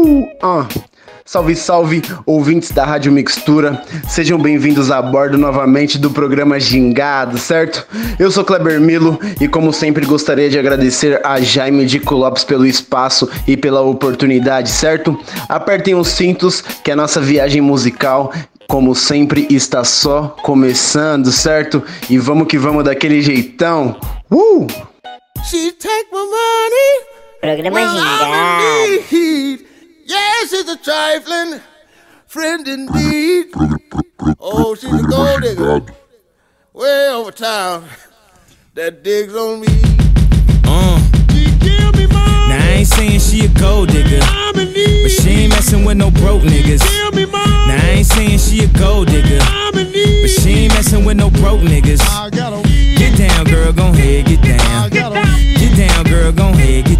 Uh! Ah. Salve, salve, ouvintes da Rádio Mixtura. Sejam bem-vindos a bordo novamente do programa Gingado, certo? Eu sou Kleber Milo e, como sempre, gostaria de agradecer a Jaime de Lopes pelo espaço e pela oportunidade, certo? Apertem os cintos que a nossa viagem musical como sempre, está só começando, certo? E vamos que vamos daquele jeitão. Uh! She take my money. Programa Gingado. Yes, she's a trifling friend indeed. Oh, she's a gold digger. Way over town that digs on me. Uh. Now I ain't saying she a gold digger, but she ain't messing with no broke niggas. Now I ain't saying she a gold digger, but she ain't messing with no broke niggas. Get down, girl, gon' head, get down. Get down, girl, gon' head, get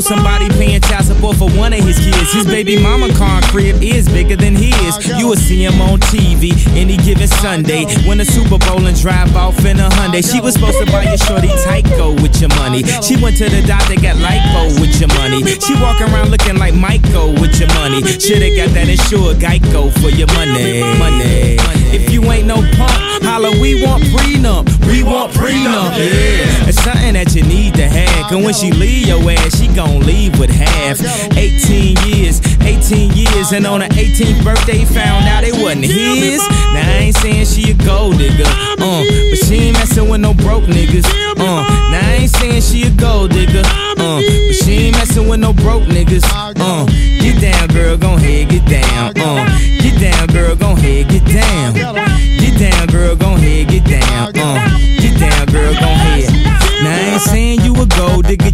somebody paying child for one of his kids. His baby mama car crib is bigger than his. You will see him on TV any given Sunday. Win a Super Bowl and drive off in a Hyundai. She was supposed to buy your shorty Tyco with your money. She went to the doctor, got lipo with your money. She walk around looking like Michael with your money. Shoulda got that insured Geico for your money. Money. If you ain't no punk, holla, we want prenup. We want prenup. Yeah. It's something that you need to have. Cause when she leave your ass, she gon' leave with half. 18 years, 18 years. And on her 18th birthday, found out it wasn't his. Now I ain't saying she a gold digger. Uh, but she ain't messing with no broke niggas. Uh, now I ain't saying she a gold digger. Uh, but she ain't messing with no broke niggas. Uh, get down, girl, gon' head, get down. Uh, get down, girl, gon' head, get down. Get down, girl, gon' head, get down. Uh, get down, girl, gon' head. Now I ain't saying you a gold digger,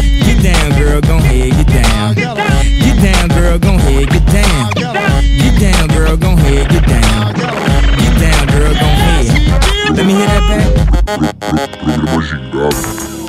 Get down, girl, gon' head, get down. Get down, girl, gon' head, get down. Get down, girl, gon' head, get down. Get down, girl, gon' head. Let me hear that back.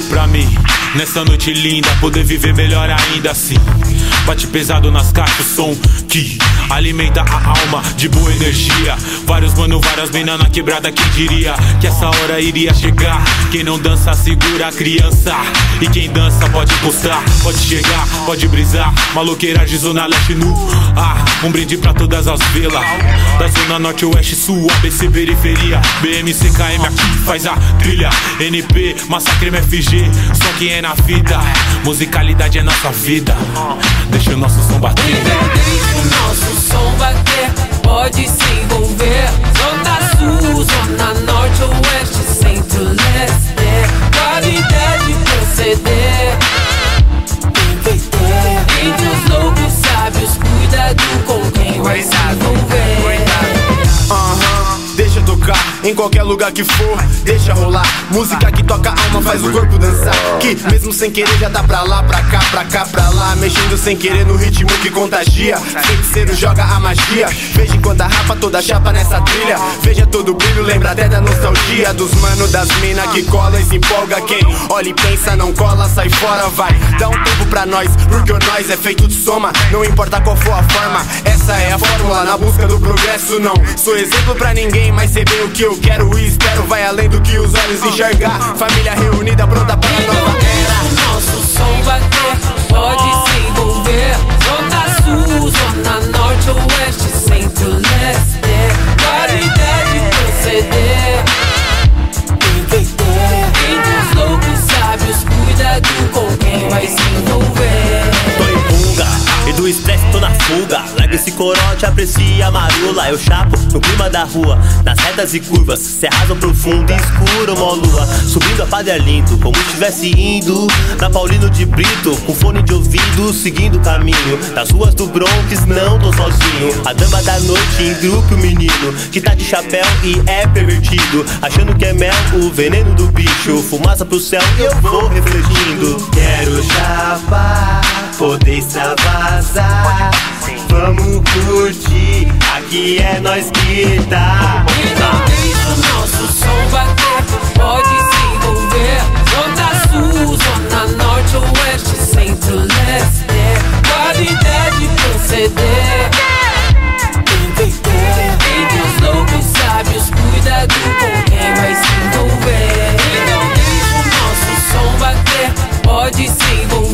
Pra mim. Nessa noite linda, poder viver melhor ainda assim. Bate pesado nas caixas, som que alimenta a alma de boa energia. Vários mano, várias mina na quebrada, quem diria que essa hora iria chegar? Quem não dança, segura a criança. E quem dança pode encostar, pode chegar, pode brisar. Maloqueira de zona leste nu. Ah, um brinde pra todas as vilas. Da zona norte, oeste, sul, ABC, periferia. BMCKM aqui faz a trilha. NP, massacre MFG, só quem é na vida. Musicalidade é nossa vida. Deixa o nosso som bater. O nosso som bater, pode se envolver. Zona Sul, Zona Norte, Oeste, Centro, Leste. Qualidade proceder. Tem que ter. Entre os loucos sábios, cuidado com quem vai se envolver. Aham, uh -huh, deixa tocar em qualquer lugar que for, deixa rolar. Música que toca a alma, faz o corpo dançar. Que mesmo sem querer já tá pra lá, pra cá, pra cá, pra lá. Mexendo sem querer no ritmo que contagia. Feiticeiro joga a magia. Veja enquanto a rapa toda chapa nessa trilha. Veja todo o brilho, lembra até da nostalgia. Dos mano das mina que cola e se empolga. Quem olha e pensa, não cola, sai fora, vai. Dá um tempo pra nós, porque o nós é feito de soma. Não importa qual for a forma, essa é a fórmula. Na busca do progresso, não sou exemplo pra ninguém, mas sei bem o que eu quero e espero. Vai além do que os olhos enxergar. Família reunida, pronta para a nova era. Nosso som bater, pode se envolver. Zona Sul, Zona Norte, Oeste, Centro, Leste. Marula. Eu chapo no clima da rua, nas retas e curvas. Cerrado profundo e escuro, mó lua. Subindo a Padre Arlindo, como estivesse indo. Na Paulino de Brito, com fone de ouvido, seguindo o caminho. Das ruas do Bronx, não tô sozinho. A dama da noite em grupo, o menino. Que tá de chapéu e é pervertido. Achando que é mel, o veneno do bicho. Fumaça pro céu, eu vou refletindo. Quero chapar, poder extravasar. Vamos curtir, aqui é nós que tá. E não deixa o nosso som bater, pode se envolver. Zona Sul, Zona Norte, Oeste, Centro, Leste. Qualidade proceder. Entender. Entre os loucos sábios, cuidado com quem vai se envolver. E não deixa o nosso som bater, pode se envolver.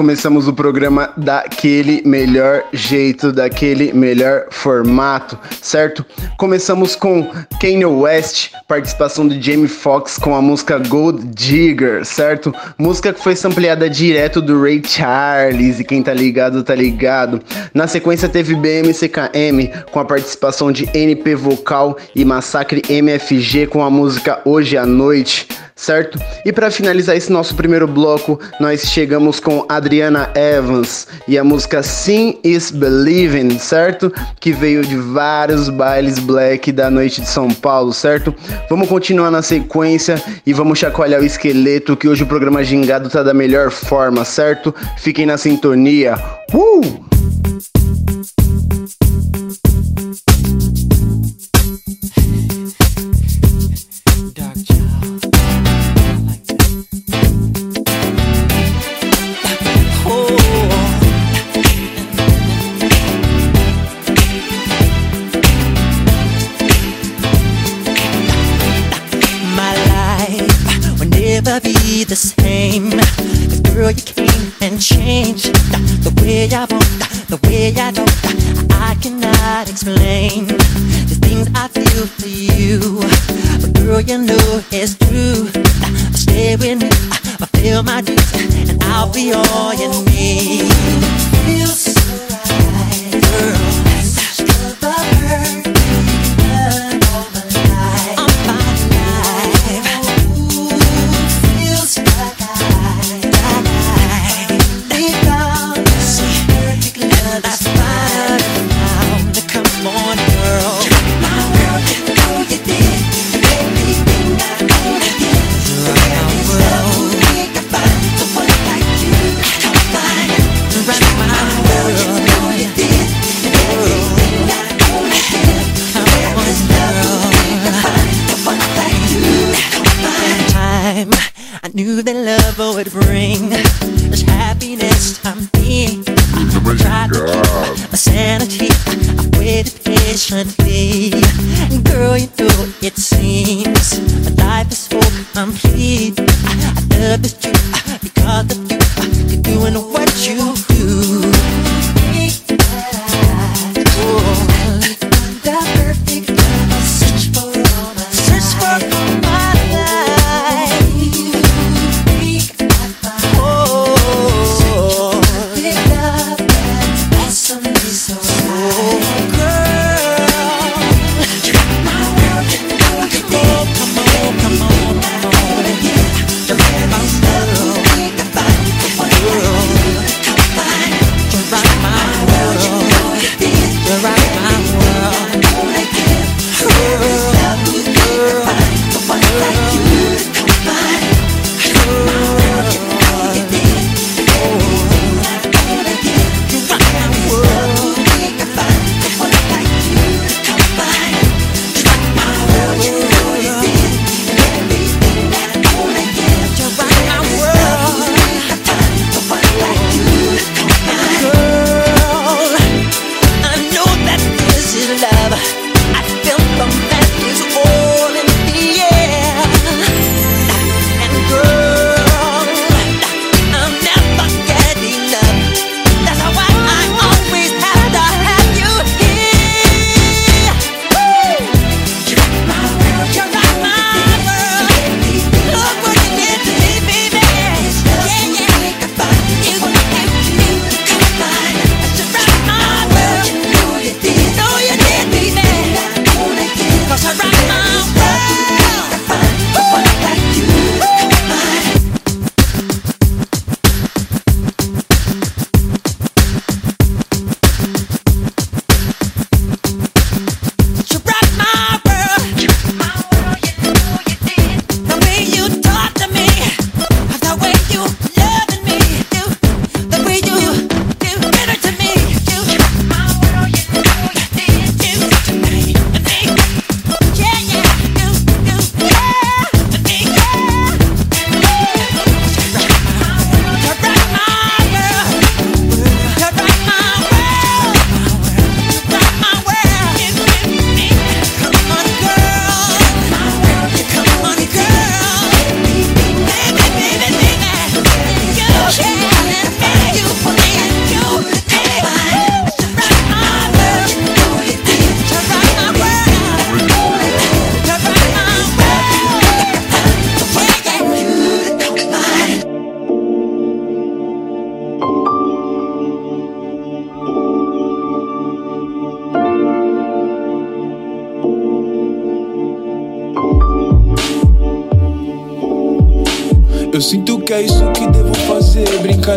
Começamos o programa daquele melhor jeito, daquele melhor formato, certo? Começamos com Kanye West, participação de Jamie Foxx com a música Gold Digger, certo? Música que foi sampleada direto do Ray Charles, e quem tá ligado, tá ligado. Na sequência teve BMCKM com a participação de NP Vocal e Massacre MFG com a música Hoje à Noite certo? E para finalizar esse nosso primeiro bloco, nós chegamos com Adriana Evans e a música Sim is Believing, certo? Que veio de vários bailes black da noite de São Paulo, certo? Vamos continuar na sequência e vamos chacoalhar o esqueleto que hoje o programa Gingado tá da melhor forma, certo? Fiquem na sintonia. Uh! Complete.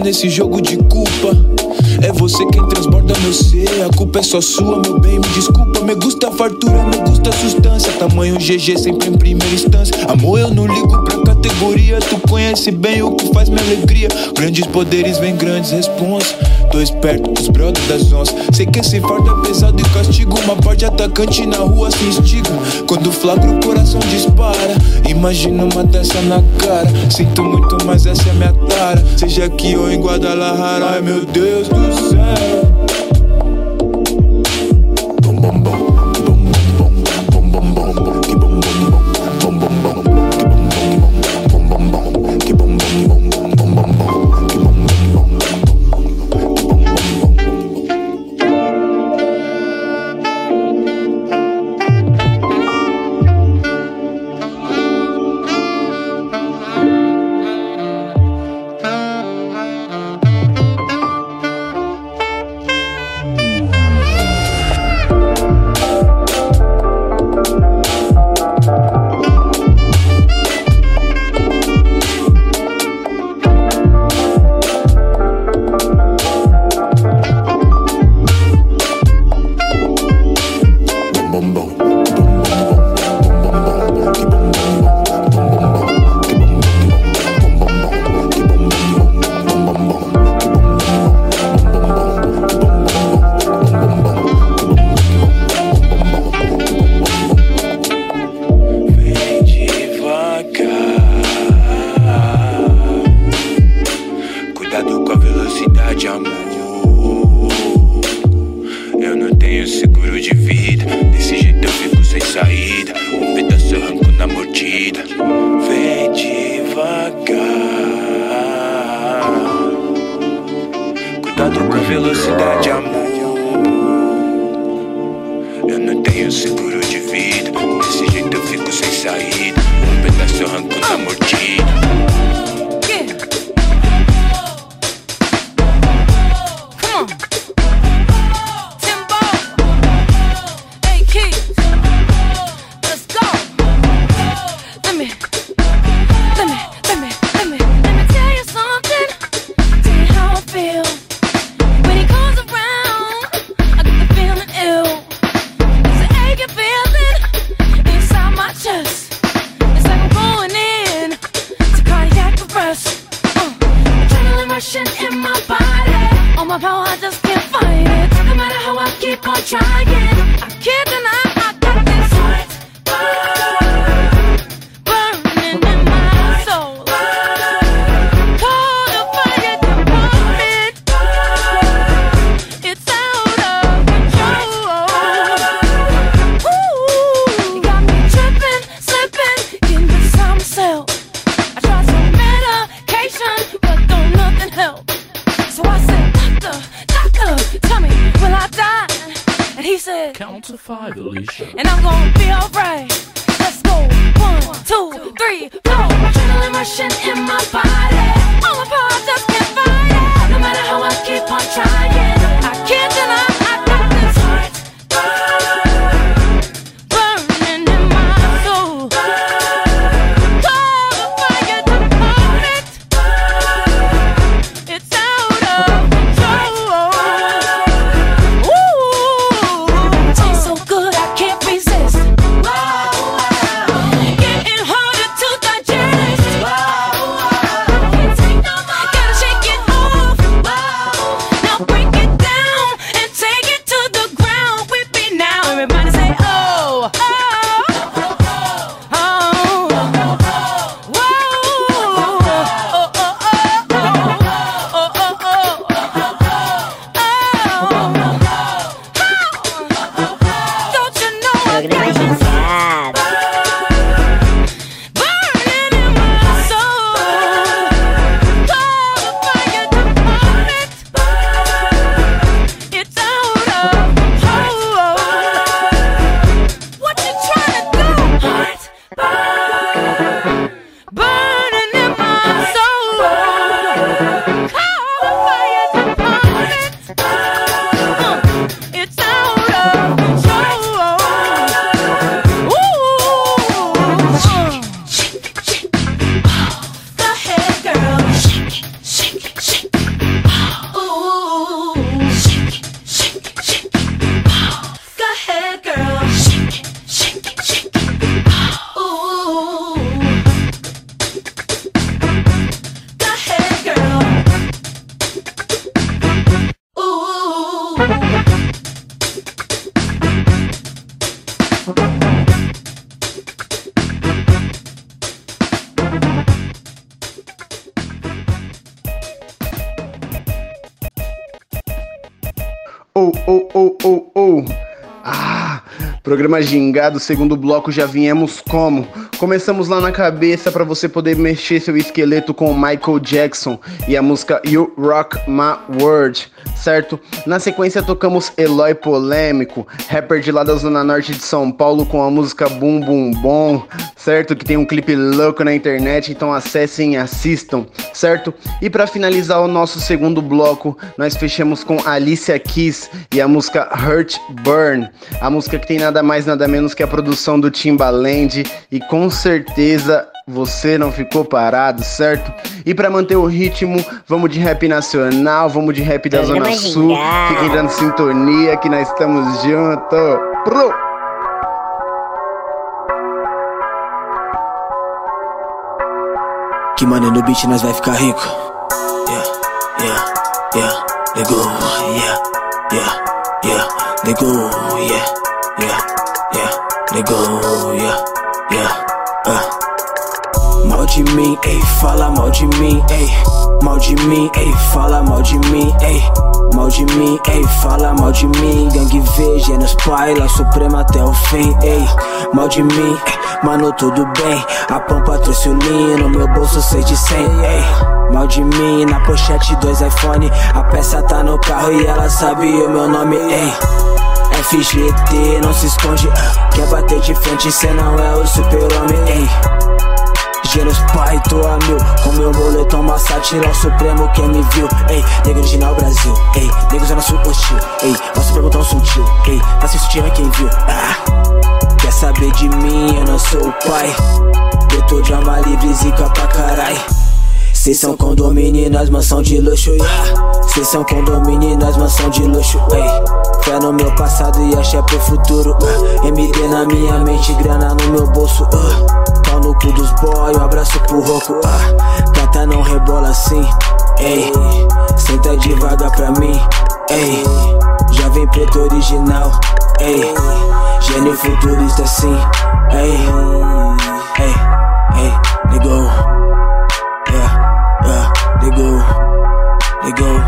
nesse jogo de culpa. É você quem transborda meu ser. A culpa é só sua, meu bem. Me desculpa, me gusta a fartura, me gusta a substância. Tamanho GG sempre em primeira instância. Amor, eu não ligo pra categoria. Tu conhece bem o que faz minha alegria. Grandes poderes vem grandes responsas tô esperto os brothers das onças. Sei que esse fardo é pesado e castigo. Uma parte atacante na rua se instiga. Quando flagra o coração dispara. Imagina uma dessa na cara. Sinto muito, mas essa é minha tara. Seja aqui ou em Guadalajara. Ai meu Deus do céu. Programa gingado, segundo bloco já viemos como? Começamos lá na cabeça para você poder mexer seu esqueleto com Michael Jackson e a música You Rock My World, certo? Na sequência tocamos Eloy Polêmico, rapper de lá da zona norte de São Paulo com a música Boom Boom Bom, certo? Que tem um clipe louco na internet, então acessem e assistam, certo? E para finalizar o nosso segundo bloco, nós fechamos com Alicia Keys e a música Hurt Burn, a música que tem nada mais nada menos que a produção do Timbaland e com certeza você não ficou parado, certo? E para manter o ritmo, vamos de rap nacional, vamos de rap da Zona Sul. Fiquem dando sintonia que nós estamos juntos. Pro! Que mano no beat nós vai ficar rico. Yeah, yeah, yeah, lego, yeah, yeah, yeah, lego, yeah, yeah, yeah, lego, yeah, yeah. Mal de mim, ei, fala mal de mim, ei. Mal de mim, ei, fala mal de mim, ei. Mal de mim, ei, fala mal de mim. Gangue V, Gênios Pai, lá Suprema até o fim, ei. Mal de mim, mano, tudo bem. A pampa trouxe o linho, no meu bolso 6 de 100, ei. Mal de mim, na pochete dois iPhone. A peça tá no carro e ela sabe o meu nome, ei. FGT, não se esconde. Quer bater de frente, cê não é o super-homem, ei. Gênios pai, tô a mil Com meu moletom massa, tirar o supremo quem me viu Ei, nego original Brasil Ei, nego zona sul hostil Ei, nosso perguntão sutil Ei, tá sem sutiã quem viu ah. Quer saber de mim, eu não sou o pai Eu tô de alma livre, zica pra carai Cês são condomínio nas mansão de luxo, yeah. Cês são condomínio nas mansão de luxo, ei. Fé no meu passado e axé pro futuro. ah. MD na minha mente, grana no meu bolso. Uh. Pau no cu dos boy, um abraço pro roco. Ah. Gata não rebola assim, ei. Senta devagar pra mim, ei. Jovem preto original, ei. Gênio futurista assim, ei. Ei, ei, ligou. Yeah, yeah, ligou, ligou,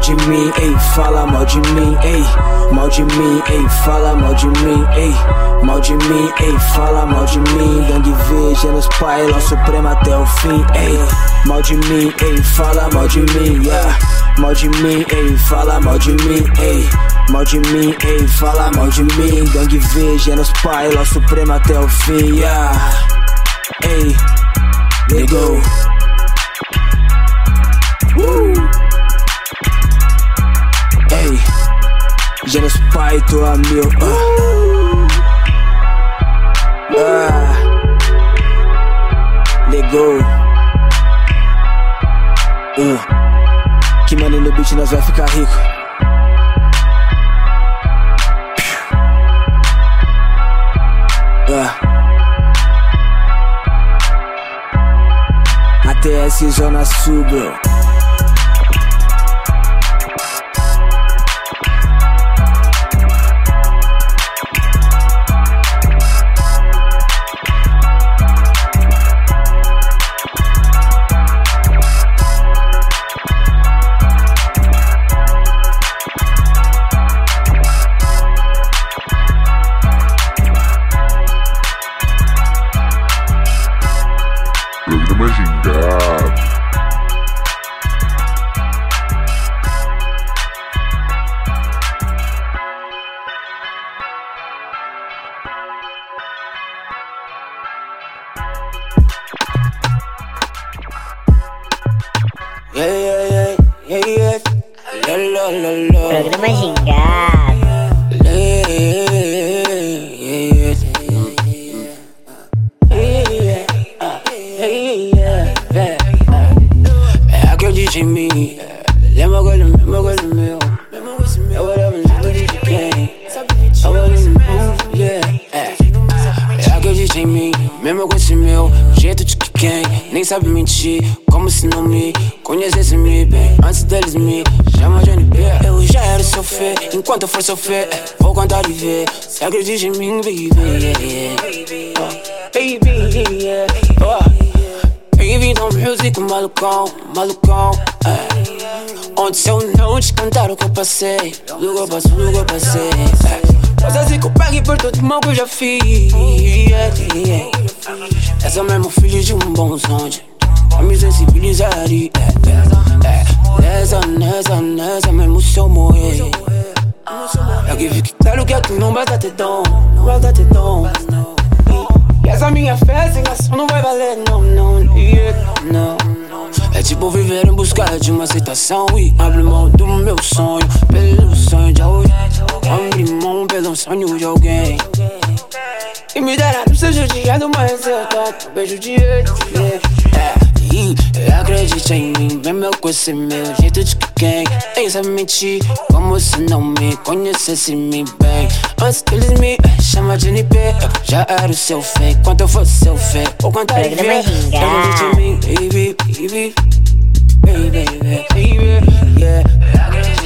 de mim, ei, fala mal de mim, ei. Mal de mim, ei, fala mal de mim, ei. Mal de mim, ei, fala mal de mim. Gangue V, Gênios Pai, lá Suprema até o fim, ei. Mal de mim, ei, fala mal de mim, yeah. Mal de mim, ei, fala mal de mim, ei. Mal de mim, ei, fala mal de mim. Gangue V, Gênios Pai, lá Suprema até o fim, yeah. Ei, ligou. Uh. Ei, Gênios Pai, tô a mil. Uh. Ah. Ligou. Uh. Que mano no beat nós vai ficar rico. Ah. ATS Zona Sul, bro. Acredita em mim, baby. Oh, baby, yeah. Oh. Bem-vindo ao music, malucão, malucão. É. Onde se eu não te cantar o que eu passei, eu passo, eu passei. É. Mas assim que eu pague por todo mal que eu já fiz. Yeah, yeah. Essa mesmo filho de um bom sonho. Não basta ter dom, não basta ter dom. E essa minha fé sem ação não vai valer, não, não, yeah, não. É tipo viver em busca de uma aceitação e abrir mão do meu sonho pelo sonho de alguém. Abrir mão pelo sonho de alguém. E me dará não seja judiado, mas eu tô beijo de. Yeah. Acredite em mim, vem meu com esse meu jeito de quem Eis a mentir, como se não me conhecesse me bem Antes que eles me chamam de NP Eu já era o seu fake, quando eu fosse seu fake Ou quando eu ver, acredite em mim, baby, baby Baby, baby, baby, yeah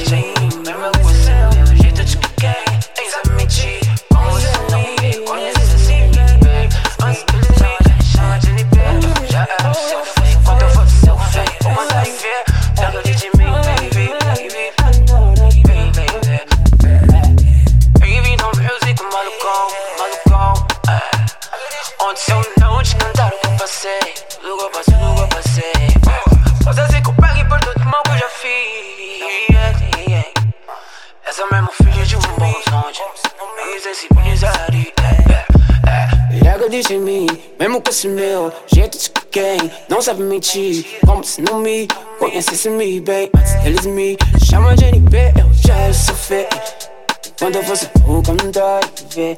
mesmo com esse meu jeito de quem não sabe mentir, como se não me conhecesse me bem. Antes eles me chamam de NP, eu já sou feio. Quando eu fosse o cantar e ver,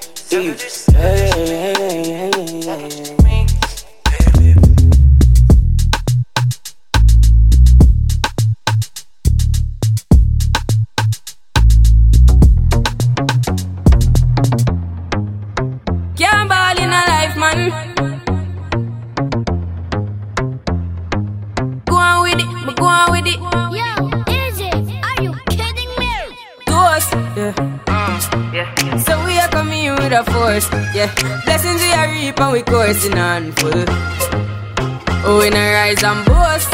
Can't ball in a life, man. With a force, yeah. Blessings we are reap and we coursing on full. Oh, we not rise and boast.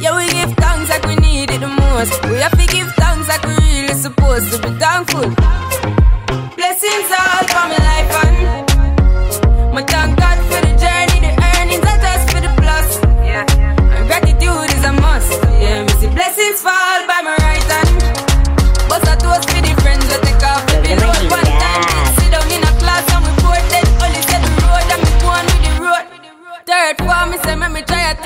Yeah, we give thanks like we need it the most. We have to give thanks like we really supposed to be thankful. Blessings all for my life and my thank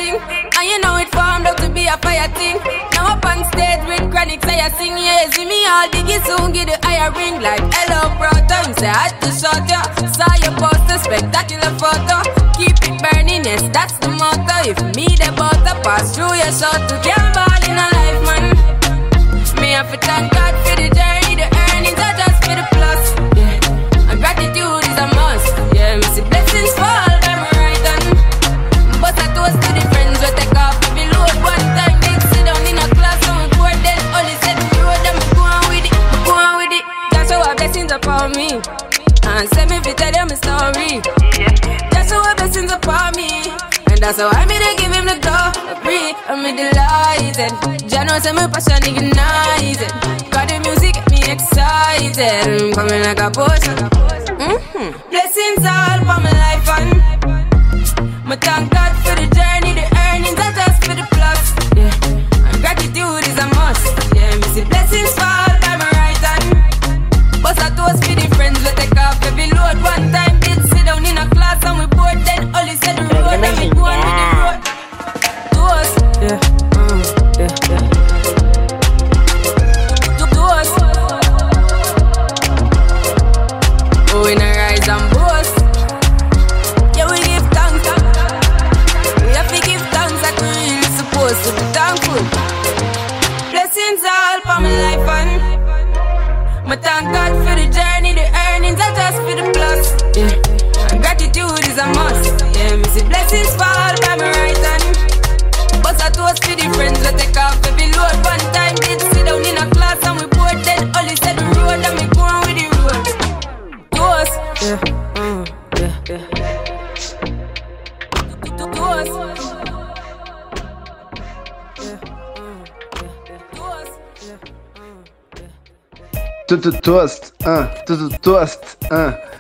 thing, and you know it formed out to be a fire thing. Now up on stage with chronic say I sing, yeah, see me all diggy soon get the higher ring like hello brother. Me say I had to shot ya, saw your poster, spectacular photo. Keep it burning, yes that's the motto. If me the butter pass through your shot to ball in a life, man. Me have to thank God for the journey, me. And send me to tell them a story. That's how our blessings upon me. And that's how I made to give him the glory. I'm delighted. Jano say my passion ignited. Got the music get me excited. I'm coming like a potion. Mm-hmm. Blessings all for my life and my thank God for the journey, the earnings are just for the plus. Yeah, and gratitude is a must. Yeah, me see blessings fall my But I toast for the friends we take off every load one time. Did sit down in a class and we board then only said the road and we go on with the road. Toast, yeah, mm, yeah, yeah. Toast. Oh, in a rise and boast. Yeah, we give thanks. We have to give thanks like we really supposed to be thankful. Blessings all for my life and my thank things fall out of my right hand. But I toast to the friends that take off every load. One time did sit down in a class and we both dead. Only said the road and we go on with the road. Toast. Yeah, mm, yeah, yeah. Toast. Tudo toast, ah, tudo toast, ah.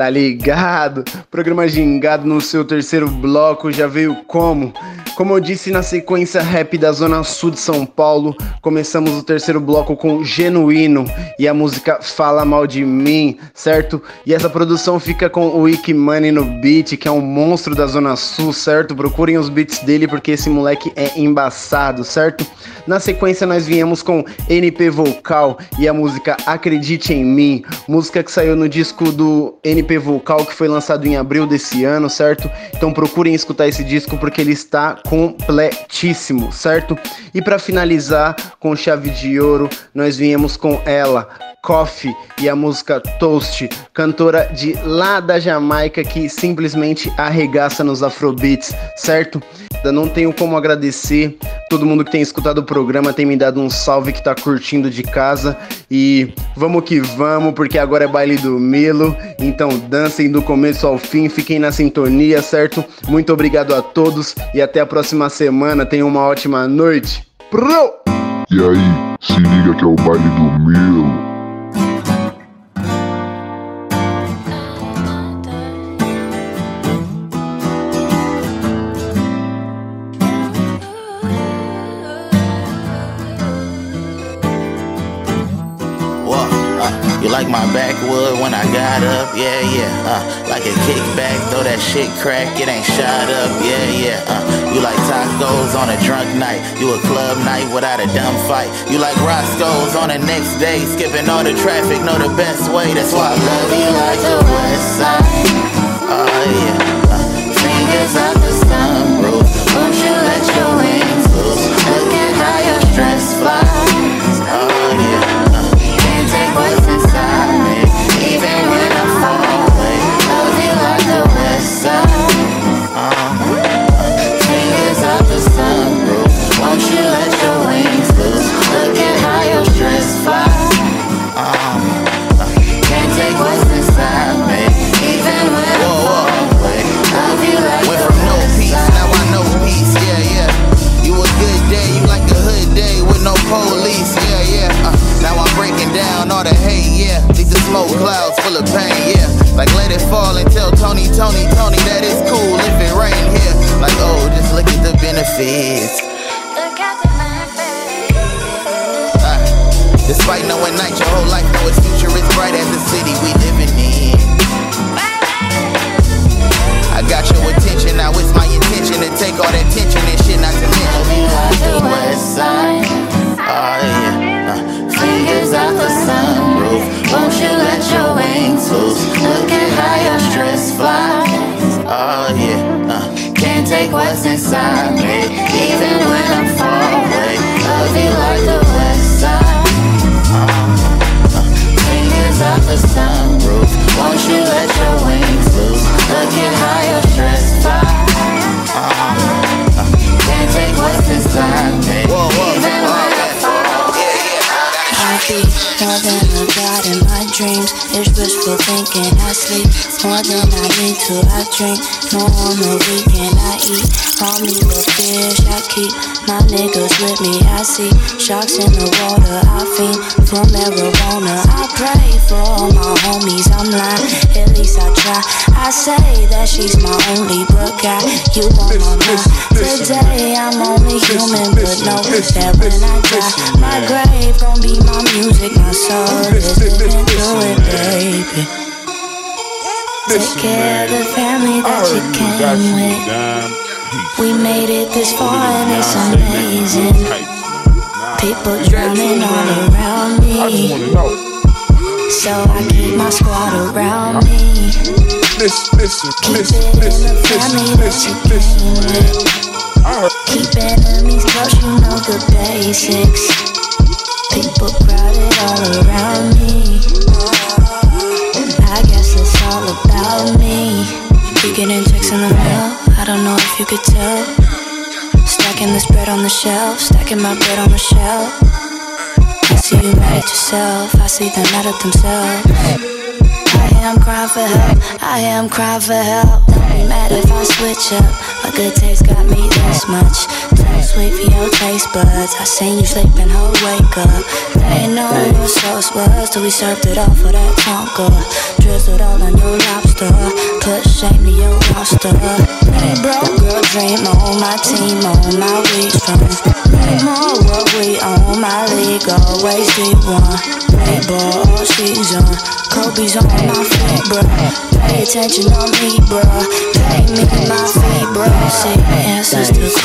Tá ligado? Programa Gingado no seu terceiro bloco já veio como? Como eu disse na sequência rap da Zona Sul de São Paulo, começamos o terceiro bloco com Genuíno e a música Fala Mal de Mim, certo? E essa produção fica com o Wiki Money no beat, que é um monstro da Zona Sul, certo? Procurem os beats dele porque esse moleque é embaçado, certo? Na sequência nós viemos com NP Vocal e a música Acredite em Mim, música que saiu no disco do NP Vocal que foi lançado em abril desse ano, certo? Então procurem escutar esse disco porque ele está completíssimo, certo? E para finalizar com chave de ouro, nós viemos com ela, Coffee e a música Toast, cantora de lá da Jamaica que simplesmente arregaça nos afrobeats, certo? Não tenho como agradecer todo mundo que tem escutado o programa, tem me dado um salve que tá curtindo de casa e vamos que vamos, porque agora é baile do Milo, então dancem do começo ao fim, fiquem na sintonia, certo? Muito obrigado a todos e até a próxima semana, tenham uma ótima noite. Pro! E aí, se liga que é o baile do Milo. Like my backwood when I got up? Yeah, yeah. Uh, like a kickback, throw that shit crack, it ain't shot up. Yeah, yeah. Uh, you like tacos on a drunk night? You a club night without a dumb fight? You like Roscoe's on the next day, skipping all the traffic, know the best way. That's why I love you like the West Side. Oh yeah. Uh, fingers up the sunroof. Won't you let your wings loose? Look at how your flies. Like let it fall and tell Tony, Tony, Tony that it's cool if it rain here. Like oh, just look at the benefits. Uh, despite knowing night, your whole life know its future is bright as the city we living in. I got your attention, now it's my intention to take all that tension and shit not to mention. You like the west side. Oh yeah. Uh, fingers out the sunroof. Won't you let your wings loose? Look at how your stress flies. Oh yeah. Uh, can't take what's inside me, even when I'm far away. Love you like the west side. Uh, uh, fingers out the sunroof. Won't you let your wings loose? Look at how your stress more than I need to. I drink more on the weekend. I eat all me the fish I keep. My niggas with me. I see sharks in the water. I fiend for marijuana. I pray for all my homies. I'm lying, at least I try. I say that she's my only but God. You on my mind. Today I'm only human, but know that when I die, my grave gon' be my music, my soul is living through it, baby. Take care of the family that you came with. We made it this far and it's amazing. People drowning all around me. So I keep my squad around me. In the family that you came with. Keep enemies close, you know the basics. People crowded all around me. It's all about me. You getting checks in the mail? I don't know if you could tell. Stacking this bread on the shelf, stacking my bread on the shelf. I see you mad at yourself, I see them mad at themselves. I am crying for help, I am crying for help. Don't be mad if I switch up, good taste got me this much. Too sweet for your taste buds. I seen you sleeping, ho, wake up. They ain't know what sauce was till we served it off of that Tonka. Drizzled all on your lobster. Put shame to your roster. Hey, bro, girl, dream on my team, on my strong. Name on what we own, my league always deep one. Play ball all season. Kobe's on my feet, bro. Pay attention on me, bro. Pay me my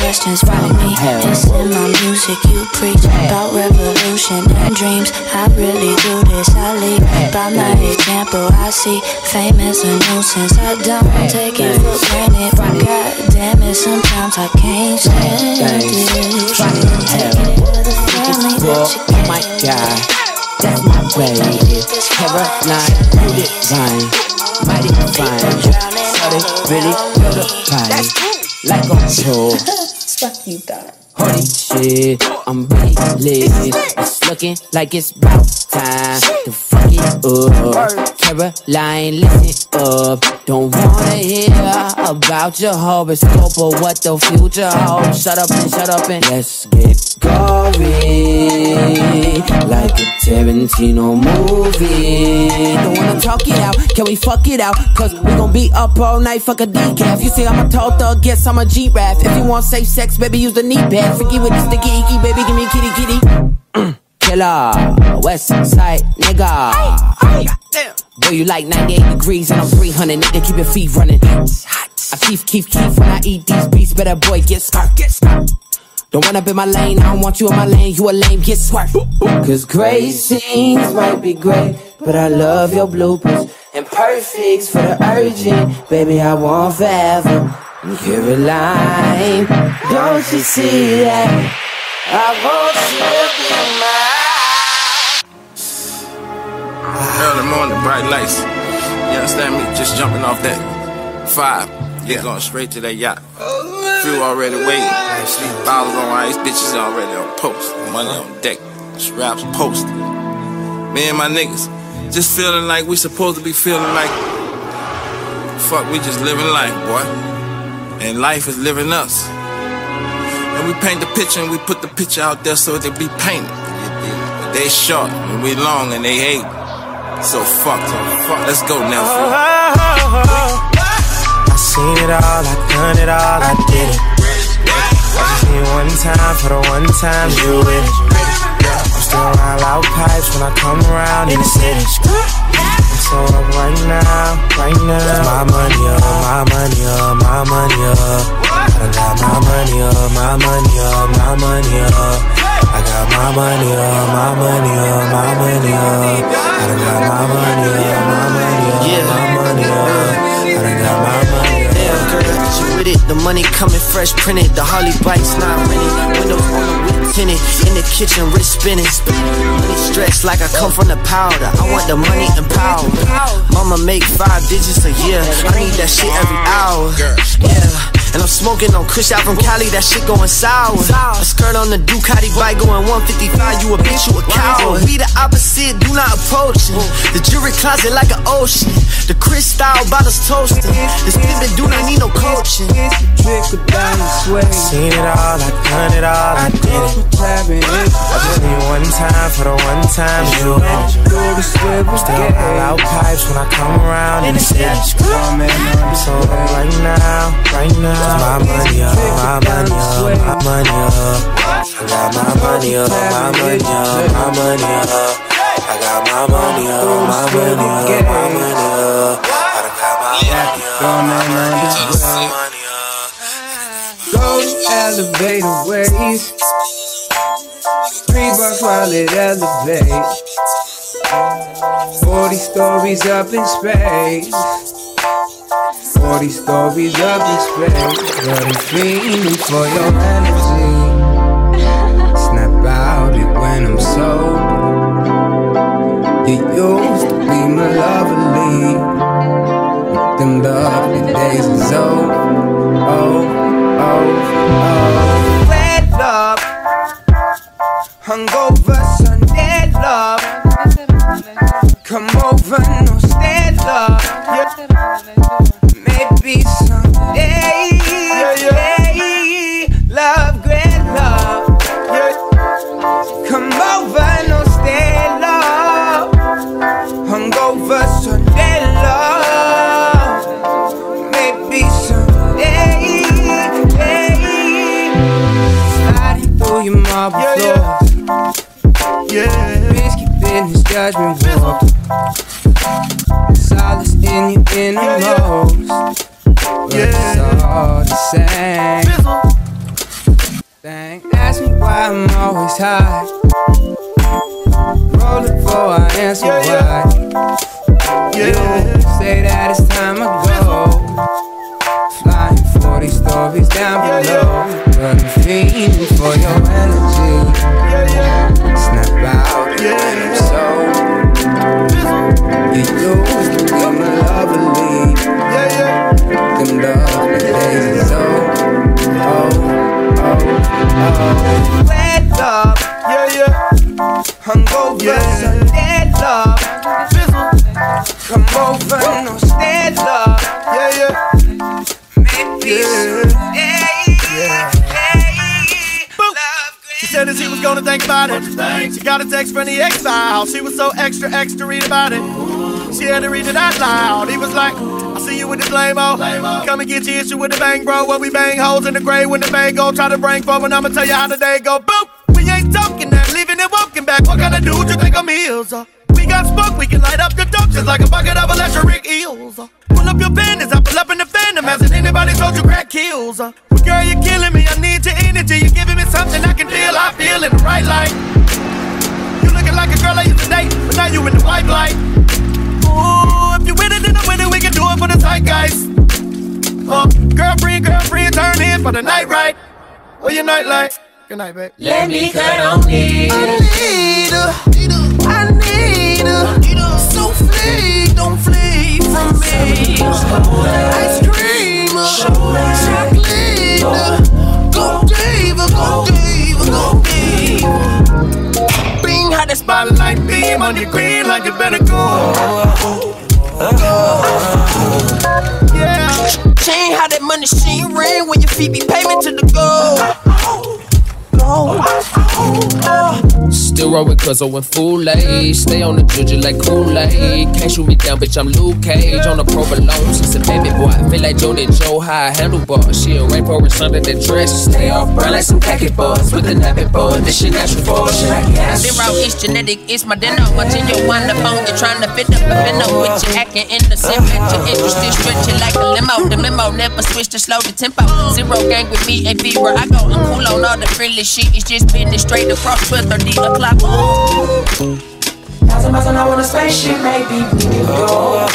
questions from me. It's in my music. You preach about revolution and dreams. I really do this. I lead by my example. I see fame as a nuisance. I don't take it for granted. God damn it, sometimes I can't stand it. Trying to take it to the family, but you Oh my god, that's my baby. Caroline, you divine, mighty fine. So they really feel the pain, like a pro you got. Holy shit, I'm really lit. It's looking like it's about time to fuck it up. Caroline, listen up. Don't wanna hear about your horoscope or what the future holds. Shut up and shut up and let's get gory. Like a Tarantino movie. Don't wanna talk it out, can we fuck it out? Cause we gon' be up all night, fuck a decaf. You see, I'm a tall thug, guess I'm a G-Rap. If you want safe sex, baby, use the knee pad. Freaky with the sticky icky, baby, give me kitty kitty. Killer, West Side nigga. Boy, you like 98 degrees and I'm 300, nigga, keep your feet running. I keep, keep, keep when I eat these beats, better boy, get scarf, get scarf. Don't run up in my lane, I don't want you in my lane, you a lame, get swerved. Cause great scenes might be great, but I love your bloopers. And perfects for the urgent, baby, I want forever. Caroline, don't you see that? I want you to be mine. Early morning, bright lights. You understand me? Just jumping off that five. Yeah, going straight to that yacht. Few already waiting. Bottles on ice, bitches already on post. Money on deck, straps posted. Me and my niggas just feeling like we supposed to be feeling like. Fuck, we just living life, boy. And life is living us. And we paint the picture and we put the picture out there so it can be painted. But they short and we long and they hate. So fuck, fuck. Let's go now. Oh, oh, oh, I seen it all, I done it all, I did it. I just need one time for the one time you with it. I'm still around loud pipes when I come around in the city. I'm right now, right now. Cause my money up, my money up, my money up. I done got my money up, my money up, my money up. I got my money up, my money up, my money up. I done got my money up, my money up, my money up. I done got my money up. Damn girl, you with it. The money coming fresh printed. The Harley bikes not rented. Windows on the In the kitchen, wrist spinning. Money stretched like I come from the powder. I want the money and power. Mama make five digits a year. I need that shit every hour. Yeah. And I'm smoking on Kush out from Cali, that shit going sour. A skirt on the Ducati bike going 155, you a bitch, you a coward. We the opposite, do not approach it. The jewelry closet like an ocean. The crystal bottles toasting. This pimpin' do not need no coaching. Trickle down. Seen it all, I done it all, I did it. I just need one time for the one time you in it. Still all out pipes when I come around in the city. I'm so up right now, right now. My money up, my money up, my money up. I got my money up, my money up, my money up. I got my money up, my money up, my money up. I got my money up, my money up. Go elevator ways. Three bucks while it elevates. Forty stories up in space. Forty stories up in space. But I'm fiending for your energy. Snap out it when I'm sober. You used to be my lovely. But them lovely days is over. Oh, oh, oh. Red love. Hungover Sunday love. Come over, no high. Gonna think about it. She got a text from the exile. She was so extra, extra read about it. She had to read it out loud. He was like, I see you with this lame Come and get your issue with the bang, bro. When we bang holes in the grave when the bang go. Try to bring forward, I'ma tell you how the day go. Boop! We ain't talking that, leaving and walking back. What kind of dude you think I'm heels? Uh? We got smoke, we can light up the dope just like a bucket of electric eels. Pull up your panties, I pull up in the phantom. Hasn't anybody told you crack kills? Well, girl, you're killing me. I need your energy. You're giving me something I can feel. I feel in the right light. You looking like a girl I used to date, but now you in the white light. Ooh, if you with it, then I'm with it. We can do it for the zeitgeist. Uh, girlfriend, girlfriend, turn in for the night, right? Or your night light. Good night, babe. Let me cut on me. I need her. So don't flee from me. Ice chocolate. Go go go spotlight beam on your green like you better go. Yeah. Chain how that money sheen ring when your feet be payment to the Still roll with cuz I went full age. Stay on the juju like Kool-Aid. Can't shoot me down, bitch, I'm Luke Cage. On the provolone, since a baby boy. I feel like Joe Joe high handlebar. She a rainforest under the dress. Stay off brown like some khaki boys with a nappy boy. This shit natural for shit I guess. Zero is genetic, it's my dinner. Watching you wind up on you, trying to fit up a venom oh. with you acting innocent. Bet your interested, stretch it like a limo. The memo never switch to slow the tempo. Zero gang with me, a fever. I go, I'm cool on all the friendly shit. It's just business straight across 12 30 o'clock. Ooh. Thousand miles an hour on a spaceship, maybe we can go.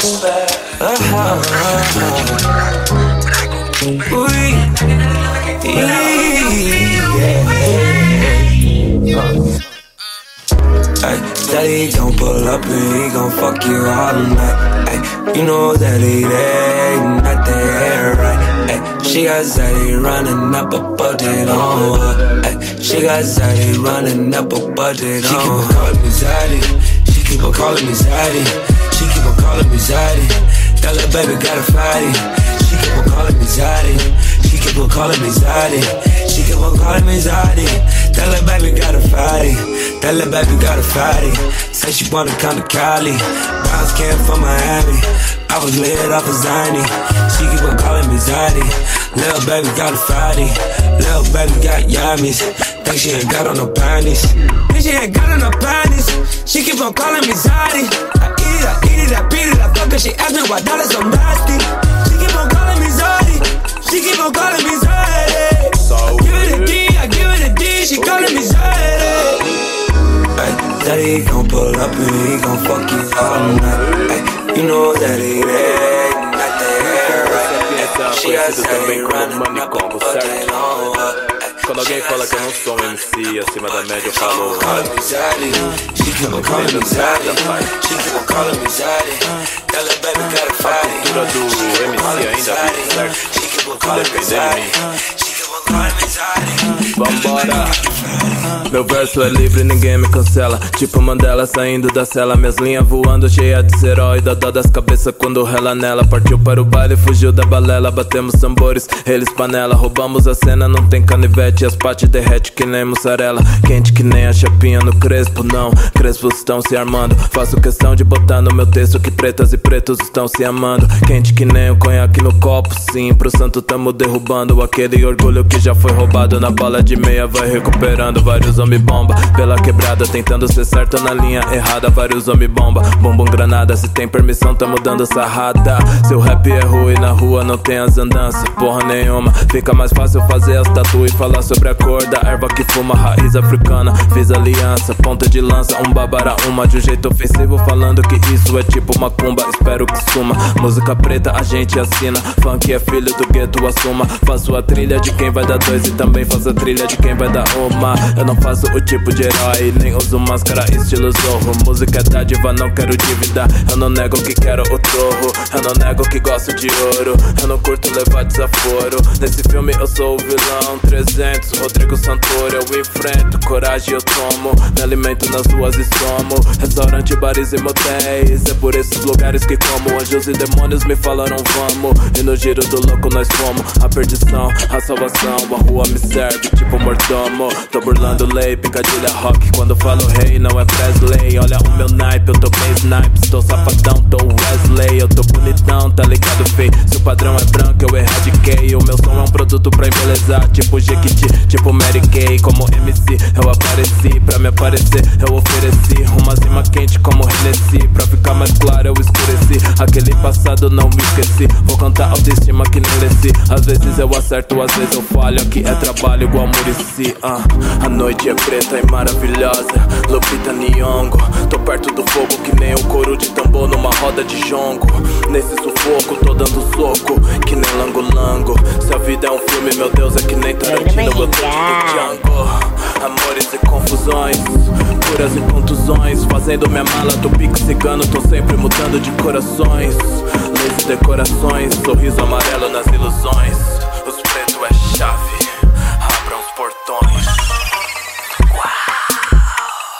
Ay, daddy gon' pull up and he gon' fuck you all night. Ay, you know that it ain't not there, right? Ay, she got Zaddy running up a budget on her. She got Zaddy running up a budget. She keep uh. on calling me Zaddy. She keep on calling me Zaddy. She keep on calling me Zaddy. That little baby got a fatty. She keep on calling me Zaddy. She keep on calling me Zaddy. She keep on calling me Zaddy. That little baby got a fatty. That little baby got a fatty. Say she wanna come to Cali. Browns came from Miami. I was lit off of Zany. She keep on calling me Zaddy. Little baby got a fatty. Little baby got yummies. Think she ain't got on no panties. Think she ain't got on no panties. She keep on calling me Zaddy. I eat it, I eat it, I beat it, I fuck her. She ask me why dollars so nasty. She keep on calling me Zaddy. She keep on calling me Zaddy. I give it a D, I give it a D. She calling me Zaddy. Ay, daddy gon' pull up and he gon' fuck you all night. Ay, you know that it? Up a budget on her. Quando alguém fala que eu não sou um MC acima da média, eu falo. Baby got a cultura do MC ainda vive certo. Calling me Zaddy. Vambora! Meu verso é livre, ninguém me cancela. Tipo Mandela saindo da cela. Minhas linhas voando, cheia de herói. Da dó das cabeças quando rela nela. Partiu para o baile, fugiu da balela. Batemos tambores, eles panela. Roubamos a cena, não tem canivete. As pates derrete que nem mussarela. Quente que nem a chapinha no crespo, não. Crespos estão se armando. Faço questão de botar no meu texto que pretas e pretos estão se amando. Quente que nem o conhaque no copo, sim. Pro santo tamo derrubando aquele orgulho que já foi roubado. Na bala de meia vai recuperando. Vários homem bomba pela quebrada, tentando ser certo na linha errada. Vários homem bomba, bombom granada. Se tem permissão, tamo dando sarrada. Seu rap é ruim na rua, não tem as andanças, porra nenhuma. Fica mais fácil fazer as tatu e falar sobre a cor da erva que fuma, raiz africana. Fiz aliança, ponta de lança, um babara, uma de um jeito ofensivo, falando que isso é tipo macumba. Espero que suma. Música preta a gente assina. Funk é filho do gueto, assuma. Faço a trilha de quem vai dar dois e também faço a trilha de quem vai dar uma. Eu não faço o tipo de herói, nem uso máscara estilo zorro. Música é dádiva, não quero dívida. Eu não nego que quero o torro. Eu não nego que gosto de ouro. Eu não curto levar desaforo. Nesse filme eu sou o vilão. 300, Rodrigo Santoro, eu enfrento. Coragem eu tomo. Me alimento nas ruas e somo. Restaurante, bares e motéis. É por esses lugares que como. Anjos e demônios me falaram vamos. E no giro do louco nós fomos. A perdição, a salvação. A rua me serve tipo mordomo. Tô burlando lei, picadilha rock. Quando falo rei, não é Presley. Olha o meu naipe, eu tô bem snipes. Tô safadão, tô Wesley. Eu tô bonitão, tá ligado, fei? Se o padrão é branco, eu erradiquei. O meu som é um produto pra embelezar. Tipo Jequiti, tipo Mary Kay. Como MC, eu apareci. Pra me aparecer, eu ofereci. Uma cima quente como Hennessy. Pra ficar mais claro, eu escureci. Aquele passado não me esqueci. Vou cantar autoestima que nem leci. Às vezes eu acerto, às vezes eu falho. Aqui é trabalho igual Murici. ah. A noite é preta e maravilhosa. Lupita Nyong'o. Tô perto do fogo que nem um couro de tambor numa roda de jongo. Nesse sufoco, tô dando soco. Que nem lango-lango. Se a vida é um filme, meu Deus, é que nem Tarantino. Eu tô de Django. Amores e confusões. Curas e contusões. Fazendo minha mala do pico cigano. Tô sempre mudando de corações. Leis e decorações. Sorriso amarelo nas ilusões.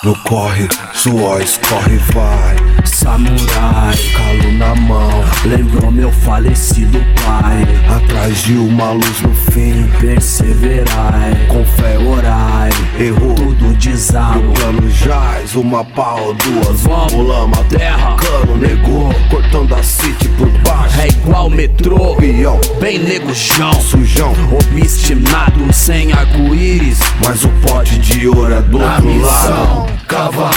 No corre, suor escorre, vai. Samurai, calo na mão, lembrou meu falecido pai. Atrás de uma luz no fim, perseverai. Com fé orai, errou, tudo desaba. O plano jaz, uma pau, duas, vamos, lama, terra. Cano negou, cortando a city por baixo. É igual metrô, Peão, bem nego chão. sujão, Obstinado, sem arco-íris. mas o pote de ouro é do outro lado. Cava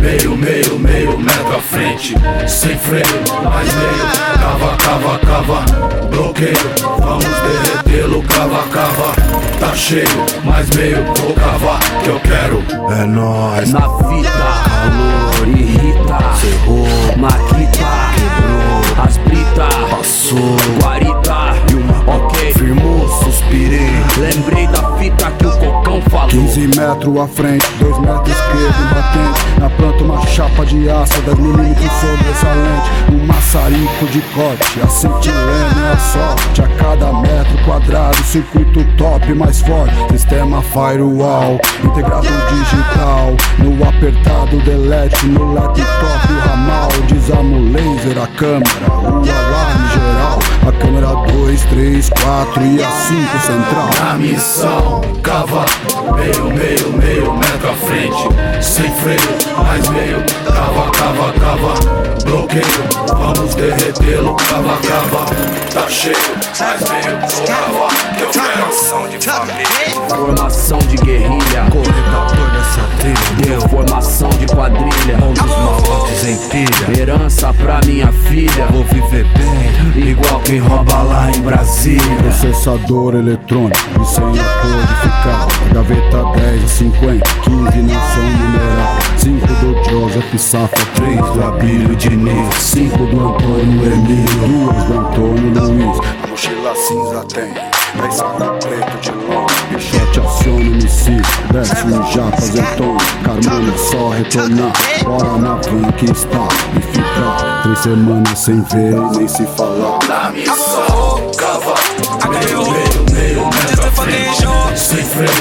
meio, meio, meio metro à frente. Sem freio, mais meio. Cava, cava, cava. Bloqueio, vamos derretê-lo. Cava, cava. Tá cheio, mais meio. Vou cavar que eu quero. É nóis, Na fita, calor irrita. cerrou, Maquita, quebrou. As brita, passou. guarita. E uma Ok, firmou, suspirei. lembrei da fita que o cocão falou. 15 metros à frente, 2 metros esquerdo batente. Na planta uma chapa de aço, 10 milímetros sobressalente Um maçarico de corte, a centilene é a sorte. A cada metro quadrado, circuito top mais forte. Sistema firewall, integrado digital. No apertado delete, no laptop ramal. Desarma o laser, a câmera, o alarme A câmera 2, 3, 4 e a 5 central Na missão, cava meio, meio, meio metro à frente. Sem freio, mais meio. Cava, cava, cava. Bloqueio, vamos derretê-lo. Cava, cava. Tá cheio, mais meio. Vou cavar, que eu quero ação de família. Formação de guerrilha. Corretador dessa trilha, Formação de quadrilha. um dos malotes em pilha. Herança pra minha filha. Vou viver bem, Igual quem rouba lá em Brasília. Processador eletrônico e senha codificada Gaveta 10 e 50, 15 não são numeral 5 do Joseph Safa, 3 do Abílio Diniz 5 do Antônio Emílio, 2 do Antônio Luiz mochila cinza tem 10 saco preto de longe Pichote aciona o míssil, desce no japa azeitona Carmona só retornar, bora na van que está E fica três semanas sem ver nem se falar Dla mnie są kawa Mylu, mylu, mylu,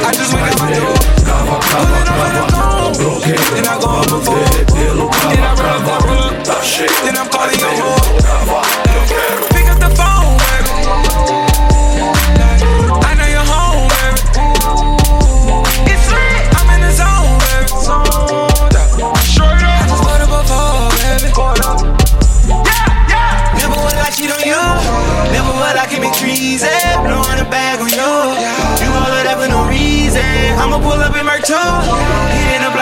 I just wake up my door. Kawa, kawa, kawa. Broken. Then I go up before. Then I run that. That shit. Then I'm calling your whore. Kawa. Bertone. Hit in.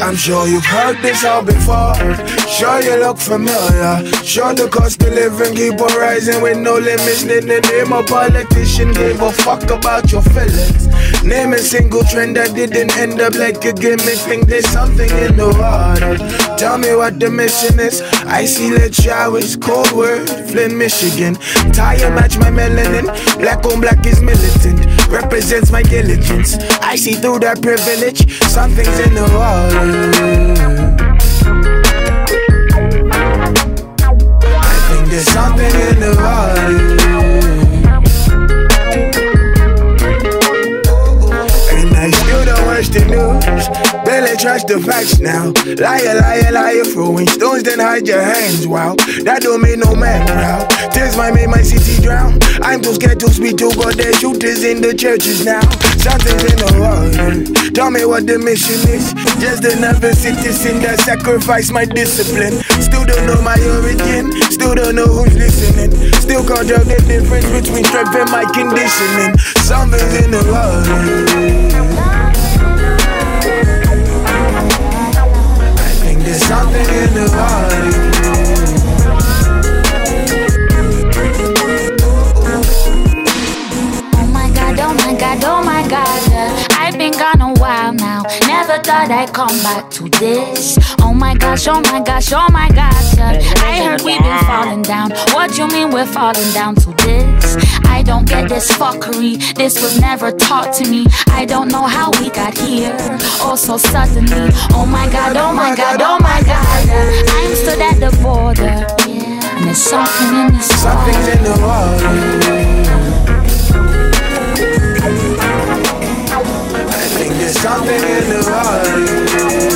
I'm sure you've heard this all before. Sure you look familiar. Sure the cost of living keep on rising with no limits. Then the name of politician gave a fuck about your feelings. Name a single trend that didn't end up like a gimmick. Think there's something in the water. Tell me what the mission is. Icy lit showers, cold word, Flint, Michigan. Tire match my melanin. Black on black is militant. Represents my diligence. I see through that privilege. Something's in the water. I think there's something in the water. Trust the facts now. Liar, liar, liar, throwing stones, then hide your hands. Wow, that don't make no man proud. Tears might make my city drown. I'm too scared to speak to God. There's shooters in the churches now. Something's in the water. Tell me what the mission is. Just another citizen that sacrificed my discipline. Still don't know my origin. Still don't know who's listening. Still can't tell the difference between strength and my conditioning. Something's in the water. In the water. Oh my god, oh my god, oh my god. I've been gone. Never thought I'd come back to this. Oh my gosh, oh my gosh, oh my gosh. I heard we've been falling down. What you mean we're falling down to this? I don't get this fuckery. This was never taught to me. I don't know how we got here. Oh, so suddenly. Oh my god, oh my god, oh my god. I'm stood at the border. And there's something in this Something's in the water. There's something in the water.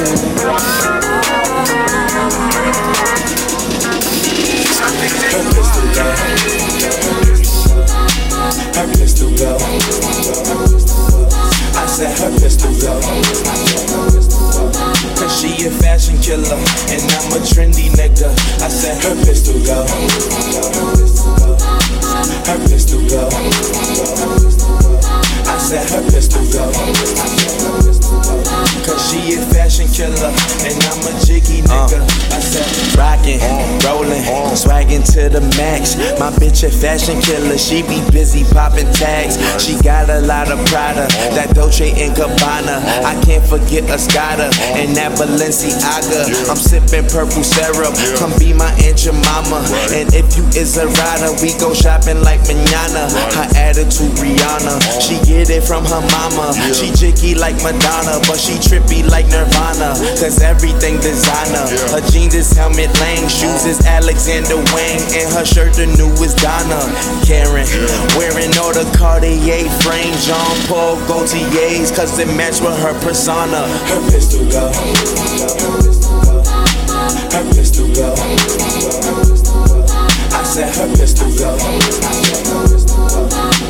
My bitch a fashion killer, she be busy poppin' tags. She got a lot of Prada, that Dolce and Gabbana. I can't forget Escada and that Balenciaga. I'm sippin' purple syrup, come be my aunt your mama. And if you is a rider, we go shopping like manana. Her attitude Rihanna, she get it from her mama. She jiggy like Madonna, but she trippy like Nirvana. Cause everything designer. Her jeans is helmet Lang. Shoes is Alexander Wang. And her shirt, the new is Donna Karen. Wearing all the Cartier frames, Jean Paul Gaultier's. Cause it match with her persona. Her pistol go. Her pistol go. I said her pistol go.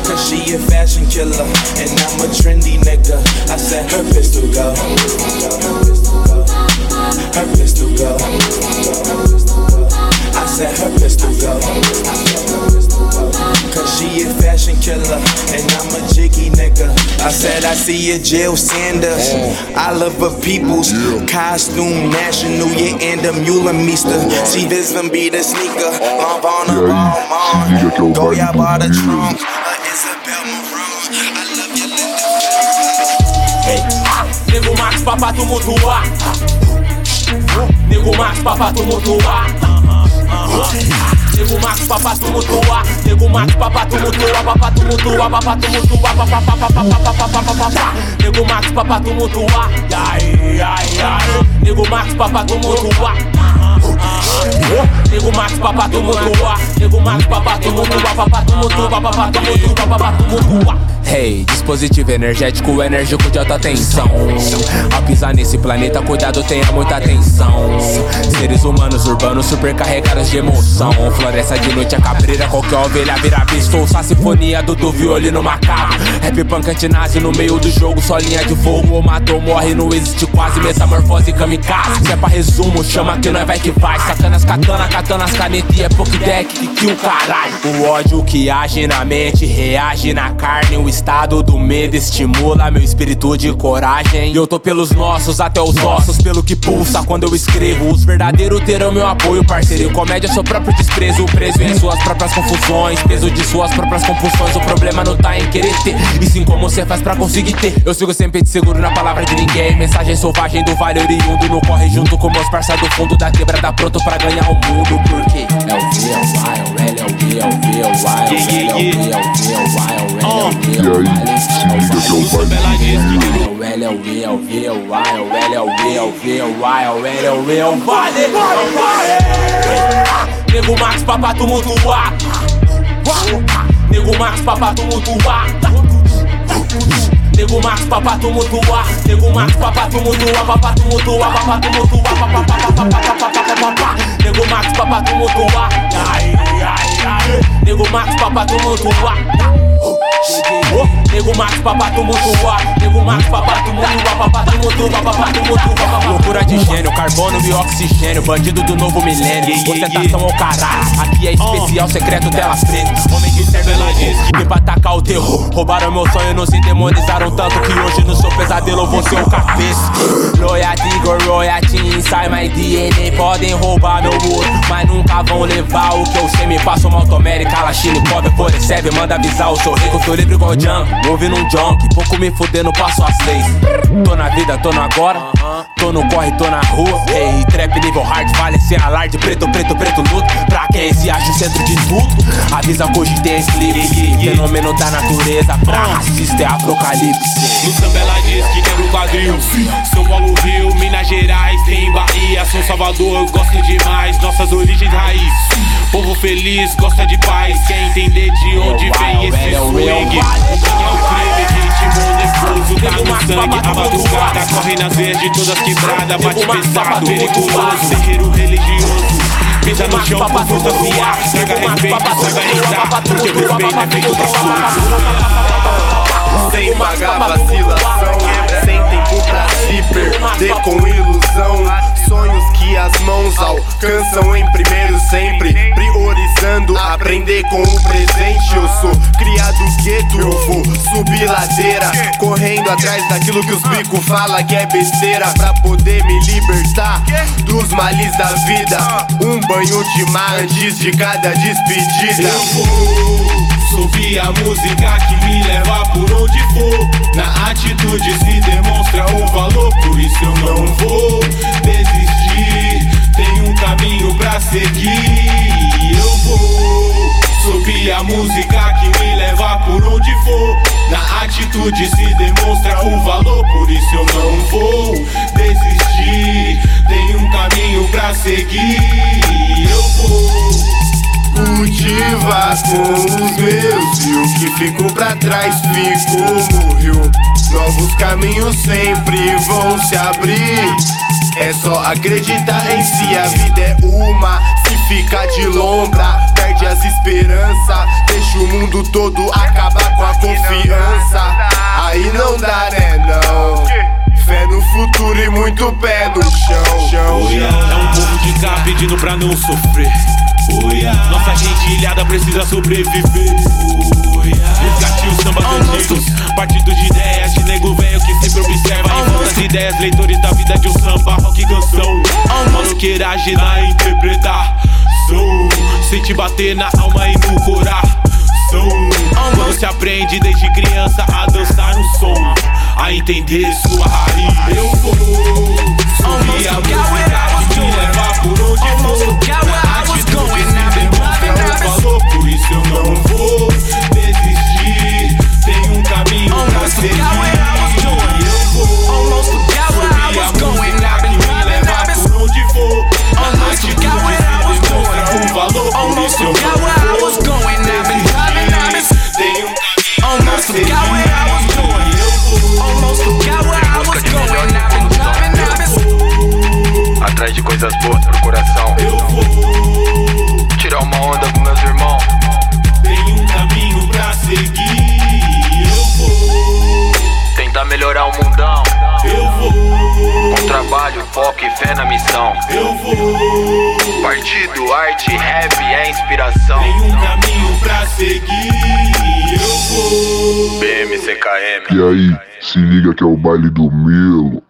Cause she a fashion killer and I'm a trendy nigga. I said her pistol go. Her pistol go. I said her pistol go. Cause she a fashion killer and I'm a jiggy nigga. I said I see a Jill Sanders. Oliver Peoples. Costume national, yeah, and a Mule Meester. See this one be the sneaker. Mom on a ball, Go ya by the trunk. Uh, Nego Max papá tumultua Nego Max papá tumultua Nego macho pra bato motoa, nego macho pra bato motoa, pra bato motoa, pra bato motoa, pra pa pa pa pa pa pa pa pa pa pa. Ai ai ai. Nego macho pra bato. Nego Max papá tumultua Nego Max papá tumultua Papá tumultua Papá tumultua Papá tumultua Hey, dispositivo energético enérgico de alta tensão. Ao pisar nesse planeta, cuidado, tenha muita atenção. Seres humanos urbanos supercarregados de emoção. Floresta de noite, a cabreira, qualquer ovelha vira bicho. Ouça a sinfonia do, do violino macabro. Rap punk antinase no meio do jogo, só linha de fogo. Ou matou, morre, não existe quase metamorfose kamikaze. Se é pra resumo, chama que nós vai que vai. Sacanas, katana, katana, caneta e é pokédeck que o caralho. O ódio que age na mente, reage na carne. O estado do medo estimula meu espírito de coragem. Eu tô pelos nossos, até os ossos, pelo que pulsa quando eu escrevo. Os verdadeiros terão meu apoio, parceiro. Comédia é seu próprio desprezo, preso em suas próprias confusões. Peso de suas próprias compulsões. O problema não tá em querer ter, e sim como você faz pra conseguir ter. Eu sigo sempre de seguro na palavra de ninguém. Mensagem selvagem do vale oriundo. No corre junto com meus parceiros do fundo da quebrada, pronto pra ganhar o mundo. Porque é o V, é o I, é o L, é o V, é o V, é o é o L, é o V, é o V, é o Y, é o L, é o V, é o E é o L é o V, é o V, é o Y, é o L é o V, é o V, é o Y, é o L é o V, é o Vale, é o Vale. Nego Max papá tumultua Nego Max papá Nego Max papá tumultua Nego Max papá tumultua Papá tumultua Papá tumultua Papá papá papá papá papá Nego Max papá tumultua Ai ai ai Nego Max papá tumultua Nego Max papá tumultua Nego Max papá tumultua Papá tumultua Papá tumultua Loucura de gênio, carbono e oxigênio Bandido do novo milênio, ostentação ao caralho. Aqui é especial, secreto, tela preta Homem de terno Vim pra atacar o terror. Roubaram meu sonho, nos endemonizaram tanto Que hoje no seu pesadelo eu vou ser o cabeça. Loyalty, go royalty inside my DNA Podem roubar meu ouro, mas nunca vão levar O que eu sei, me passa uma automérica Lachine, pobre, por recebe, manda avisar Eu sou rico, tô livre igual junk Ouvindo um junk, pouco me fudendo, passo as leis. Tô na vida, tô no agora. Tô no corre, tô na rua Hey, trap nível hard, vale sem alarde. Preto, preto, preto, luto. Pra quem se acha o centro de tudo Avisa que hoje tem eclipse Fenômeno da natureza. Pra racista é apocalipse. No samba ela diz que quebra o quadril. São Paulo, Rio, Minas Gerais Tem Bahia, São Salvador. Gosto demais, nossas origens raiz. Povo feliz, gosta de paz. Quer entender de onde vem esse swing? É o crime, Tá no sangue, a madrugada Corre nas veias de todas quebradas Bate pesado, perigoso. Terreiro religioso Pisa no chão com fruta fiar Traga respeito, saiba rezar Porque o respeito é feito de Sem pagar vacilação Se perder com ilusão. Sonhos que as mãos alcançam em primeiro sempre Priorizando aprender com o presente. Eu sou criado gueto, eu vou subir ladeira Correndo atrás daquilo que os bico fala que é besteira Pra poder me libertar dos males da vida. Um banho de mar antes de cada despedida. Eu vou subir a música que me leva por onde for Na atitude se demonstra o valor Por isso eu não vou desistir Tem um caminho pra seguir Eu vou Soube a música que me leva por onde for. Na atitude se demonstra o valor, por isso eu não vou desistir. Tem um caminho pra seguir. Com os meus E o que ficou pra trás ficou, morreu Novos caminhos sempre vão se abrir. É só acreditar em si, a vida é uma. Se fica de lombra, perde as esperanças. Deixa o mundo todo acabar com a confiança. Aí não dá né não? Fé no futuro e muito pé no chão, chão. É um povo de cá pedindo pra não sofrer. Nossa gente ilhada precisa sobreviver. Resgate os sambas antigos, partido de ideias de nego velho que sempre observa em voltas ideias, leitores da vida de um samba, rock e canção. Mano, queira agitar e interpretar. Sou, sente bater na alma e no coração. Quando se aprende desde criança a dançar um som, a entender sua raiz. Eu vou subir a música que me levar por onde for falou, por isso eu não vou desistir. Tem um caminho pra seguir. Eu vou subir a música que me por onde for. A atitude se demonstra o valor, por isso eu não vou desistir. Tem um caminho pra seguir. Atrás de coisas boas pro coração. Eu vou tirar uma onda com meus irmãos. Tem um caminho pra seguir. Eu vou tentar melhorar o mundão. Eu vou com trabalho, foco e fé na missão. Eu vou partido, arte, rap é inspiração. Tem um caminho pra seguir. Eu vou BMCKM. E aí, se liga que é o baile do Milo.